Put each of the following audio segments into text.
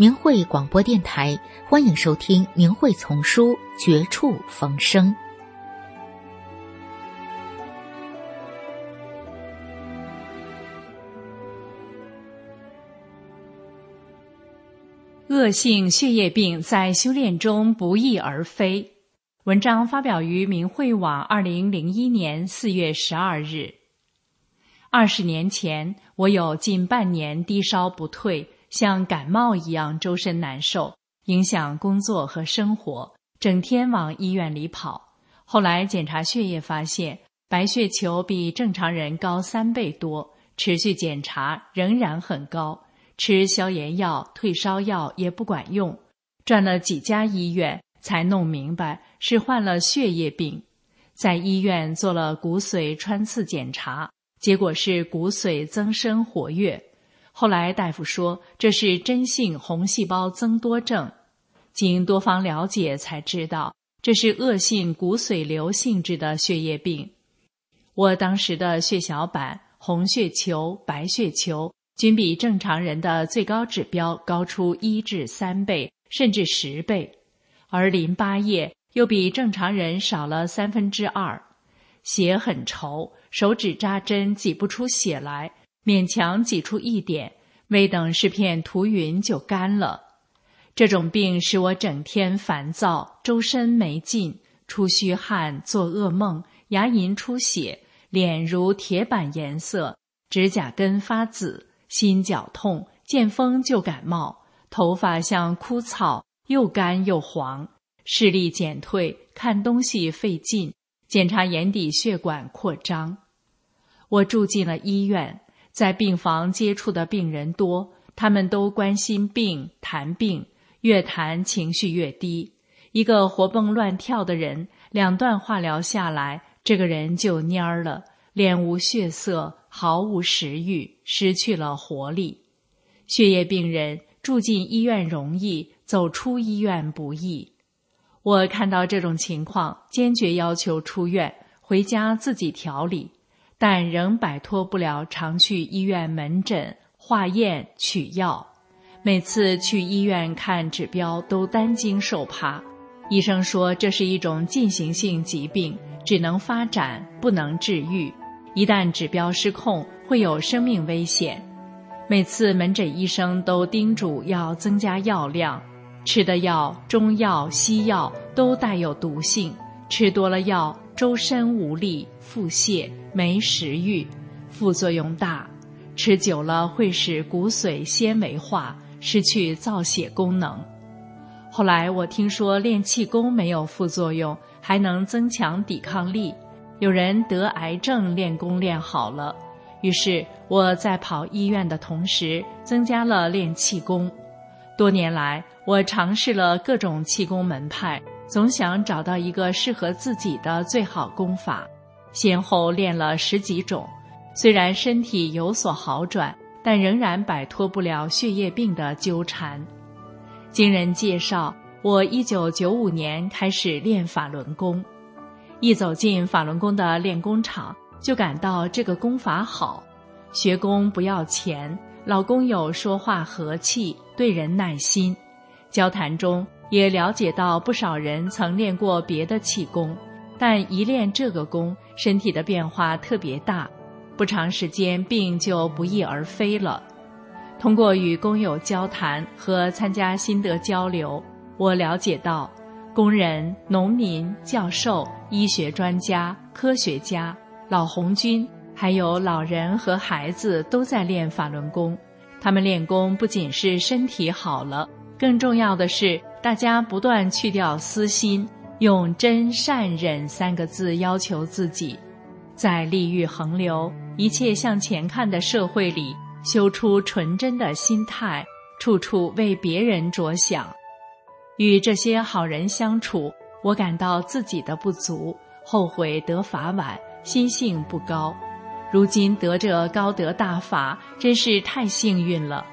明慧广播电台，欢迎收听《明慧丛书·绝处逢生》。恶性血液病在修炼中不翼而飞。文章发表于明慧网，二零零一年四月十二日。二十年前，我有近半年低烧不退。像感冒一样，周身难受，影响工作和生活，整天往医院里跑。后来检查血液，发现白血球比正常人高三倍多，持续检查仍然很高，吃消炎药、退烧药也不管用，转了几家医院才弄明白是患了血液病，在医院做了骨髓穿刺检查，结果是骨髓增生活跃。后来大夫说这是真性红细胞增多症，经多方了解才知道这是恶性骨髓瘤性质的血液病。我当时的血小板、红血球、白血球均比正常人的最高指标高出一至三倍，甚至十倍，而淋巴液又比正常人少了三分之二，血很稠，手指扎针挤不出血来。勉强挤出一点，未等是片涂匀就干了。这种病使我整天烦躁，周身没劲，出虚汗，做噩梦，牙龈出血，脸如铁板颜色，指甲根发紫，心绞痛，见风就感冒，头发像枯草，又干又黄，视力减退，看东西费劲，检查眼底血管扩张。我住进了医院。在病房接触的病人多，他们都关心病、谈病，越谈情绪越低。一个活蹦乱跳的人，两段化疗下来，这个人就蔫儿了，脸无血色，毫无食欲，失去了活力。血液病人住进医院容易，走出医院不易。我看到这种情况，坚决要求出院，回家自己调理。但仍摆脱不了常去医院门诊化验取药，每次去医院看指标都担惊受怕。医生说这是一种进行性疾病，只能发展不能治愈，一旦指标失控会有生命危险。每次门诊医生都叮嘱要增加药量，吃的药中药西药都带有毒性，吃多了药周身无力腹泻。没食欲，副作用大，吃久了会使骨髓纤维化，失去造血功能。后来我听说练气功没有副作用，还能增强抵抗力。有人得癌症练功练好了，于是我在跑医院的同时增加了练气功。多年来，我尝试了各种气功门派，总想找到一个适合自己的最好功法。先后练了十几种，虽然身体有所好转，但仍然摆脱不了血液病的纠缠。经人介绍，我一九九五年开始练法轮功，一走进法轮功的练功场，就感到这个功法好，学功不要钱，老公有说话和气，对人耐心，交谈中也了解到不少人曾练过别的气功。但一练这个功，身体的变化特别大，不长时间病就不翼而飞了。通过与工友交谈和参加心得交流，我了解到，工人、农民、教授、医学专家、科学家、老红军，还有老人和孩子都在练法轮功。他们练功不仅是身体好了，更重要的是，大家不断去掉私心。用真善忍三个字要求自己，在利欲横流、一切向前看的社会里，修出纯真的心态，处处为别人着想。与这些好人相处，我感到自己的不足，后悔得法晚，心性不高。如今得这高德大法，真是太幸运了。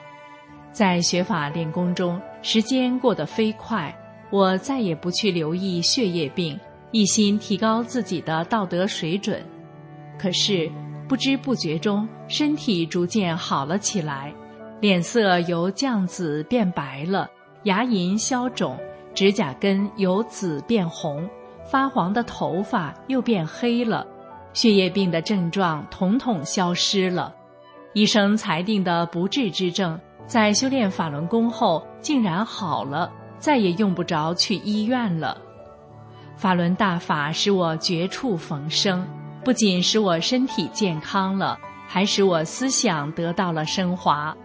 在学法练功中，时间过得飞快，我再也不去留意血液病，一心提高自己的道德水准。可是不知不觉中，身体逐渐好了起来，脸色由绛紫变白了，牙龈消肿，指甲根由紫变红，发黄的头发又变黑了，血液病的症状统统消失了。医生裁定的不治之症，在修炼法轮功后竟然好了，再也用不着去医院了。法轮大法使我绝处逢生。不仅使我身体健康了，还使我思想得到了升华。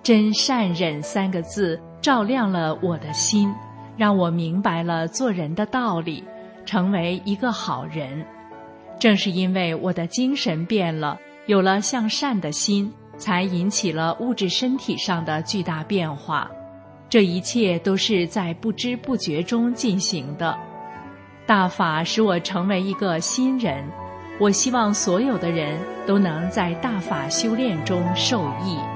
真善忍三个字照亮了我的心，让我明白了做人的道理，成为一个好人。正是因为我的精神变了，有了向善的心，才引起了物质身体上的巨大变化。这一切都是在不知不觉中进行的。大法使我成为一个新人。我希望所有的人都能在大法修炼中受益。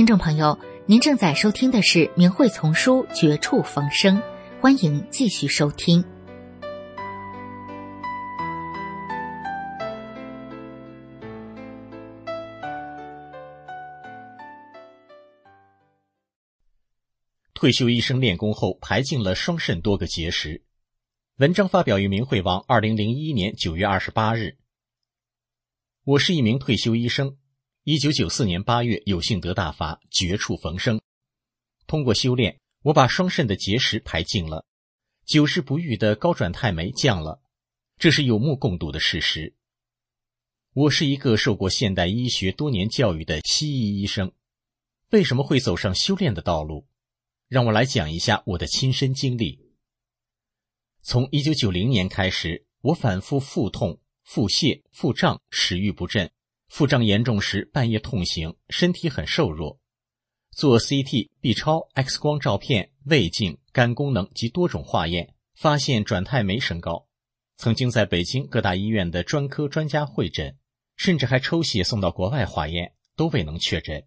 听众朋友，您正在收听的是《明慧丛书》《绝处逢生》，欢迎继续收听。退休医生练功后排尽了双肾多个结石。文章发表于明慧网，二零零一年九月二十八日。我是一名退休医生。一九九四年八月，有幸得大法，绝处逢生。通过修炼，我把双肾的结石排净了，久治不愈的高转态酶降了，这是有目共睹的事实。我是一个受过现代医学多年教育的西医医生，为什么会走上修炼的道路？让我来讲一下我的亲身经历。从一九九零年开始，我反复腹痛、腹泻、腹胀，食欲不振。腹胀严重时，半夜痛醒，身体很瘦弱。做 CT、B 超、X 光照片、胃镜、肝功能及多种化验，发现转态酶升高。曾经在北京各大医院的专科专家会诊，甚至还抽血送到国外化验，都未能确诊。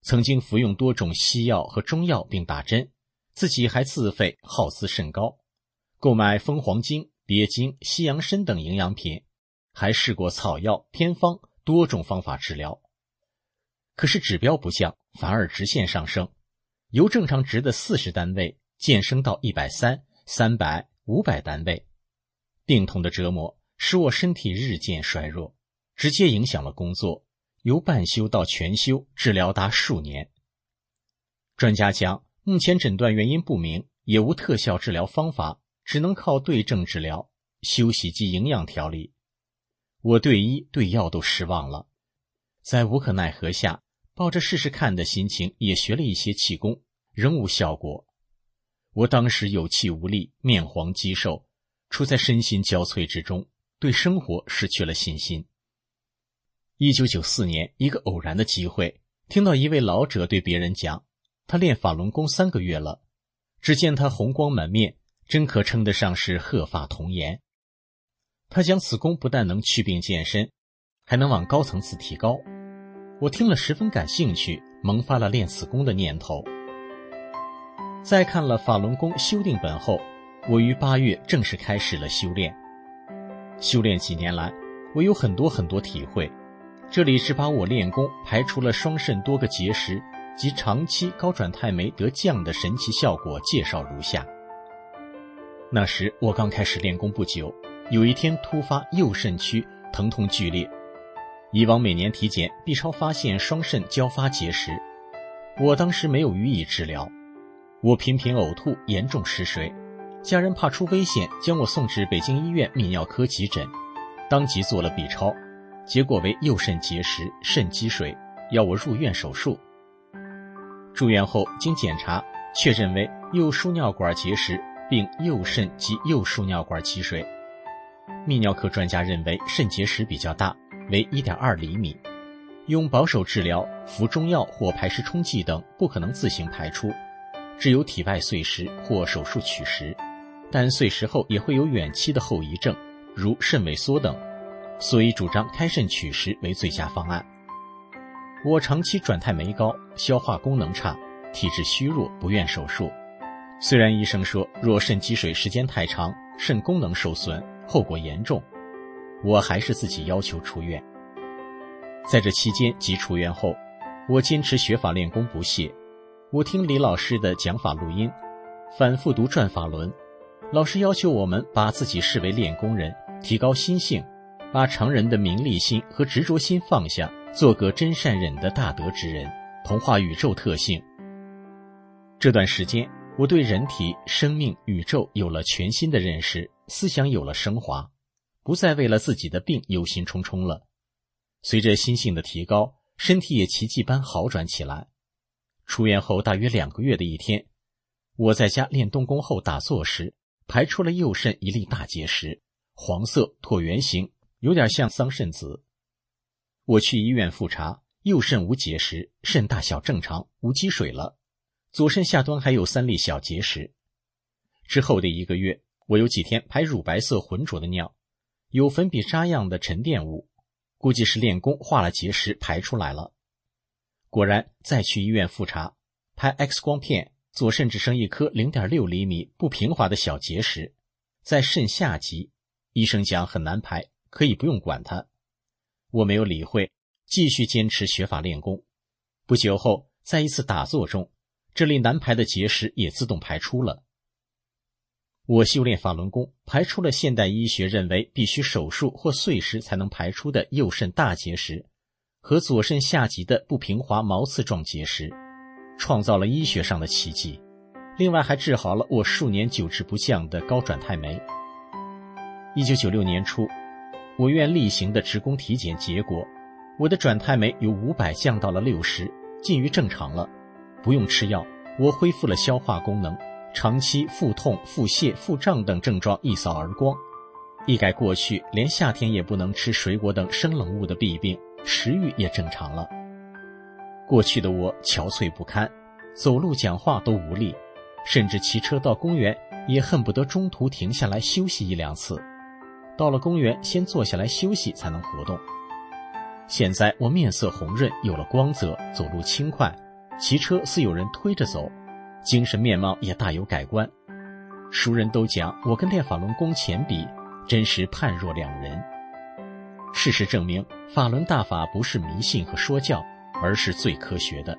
曾经服用多种西药和中药并打针，自己还自费耗资甚高，购买蜂黄精、鳖精、西洋参等营养品，还试过草药偏方。多种方法治疗，可是指标不降，反而直线上升，由正常值的四十单位渐升到一百三、三百、五百单位。病痛的折磨使我身体日渐衰弱，直接影响了工作，由半休到全休，治疗达数年。专家讲，目前诊断原因不明，也无特效治疗方法，只能靠对症治疗、休息及营养调理。我对医对药都失望了，在无可奈何下，抱着试试看的心情，也学了一些气功，仍无效果。我当时有气无力，面黄肌瘦，处在身心交瘁之中，对生活失去了信心。一九九四年，一个偶然的机会，听到一位老者对别人讲，他练法轮功三个月了，只见他红光满面，真可称得上是鹤发童颜。他讲此功不但能祛病健身，还能往高层次提高。我听了十分感兴趣，萌发了练此功的念头。在看了法轮功修订本后，我于八月正式开始了修炼。修炼几年来，我有很多很多体会。这里是把我练功排除了双肾多个结石及长期高转肽酶得降的神奇效果介绍如下。那时我刚开始练功不久，有一天突发右肾区疼痛剧烈。以往每年体检，B 超发现双肾交发结石，我当时没有予以治疗。我频频呕吐，严重失水，家人怕出危险，将我送至北京医院泌尿科急诊，当即做了 B 超，结果为右肾结石、肾积水，要我入院手术。住院后经检查，确认为右输尿管结石。并右肾及右输尿管积水，泌尿科专家认为肾结石比较大，为1.2厘米，用保守治疗、服中药或排石冲剂等不可能自行排出，只有体外碎石或手术取石，但碎石后也会有远期的后遗症，如肾萎缩等，所以主张开肾取石为最佳方案。我长期转态酶高，消化功能差，体质虚弱，不愿手术。虽然医生说，若肾积水时间太长，肾功能受损，后果严重，我还是自己要求出院。在这期间及出院后，我坚持学法练功不懈。我听李老师的讲法录音，反复读转法轮。老师要求我们把自己视为练功人，提高心性，把常人的名利心和执着心放下，做个真善忍的大德之人，同化宇宙特性。这段时间。我对人体、生命、宇宙有了全新的认识，思想有了升华，不再为了自己的病忧心忡忡了。随着心性的提高，身体也奇迹般好转起来。出院后大约两个月的一天，我在家练动功后打坐时，排出了右肾一粒大结石，黄色椭圆形，有点像桑葚子。我去医院复查，右肾无结石，肾大小正常，无积水了。左肾下端还有三粒小结石。之后的一个月，我有几天排乳白色浑浊的尿，有粉笔渣样的沉淀物，估计是练功化了结石排出来了。果然，再去医院复查，拍 X 光片，左肾只剩一颗零点六厘米不平滑的小结石，在肾下极。医生讲很难排，可以不用管它。我没有理会，继续坚持学法练功。不久后，在一次打坐中。这里难排的结石也自动排出了。我修炼法轮功，排出了现代医学认为必须手术或碎石才能排出的右肾大结石和左肾下极的不平滑毛刺状结石，创造了医学上的奇迹。另外还治好了我数年久治不降的高转太酶。一九九六年初，我院例行的职工体检结果，我的转太酶由五百降到了六十，近于正常了。不用吃药，我恢复了消化功能，长期腹痛、腹泻、腹胀等症状一扫而光，一改过去连夏天也不能吃水果等生冷物的弊病，食欲也正常了。过去的我憔悴不堪，走路讲话都无力，甚至骑车到公园也恨不得中途停下来休息一两次。到了公园，先坐下来休息才能活动。现在我面色红润，有了光泽，走路轻快。骑车似有人推着走，精神面貌也大有改观。熟人都讲我跟练法轮功前比，真是判若两人。事实证明，法轮大法不是迷信和说教，而是最科学的。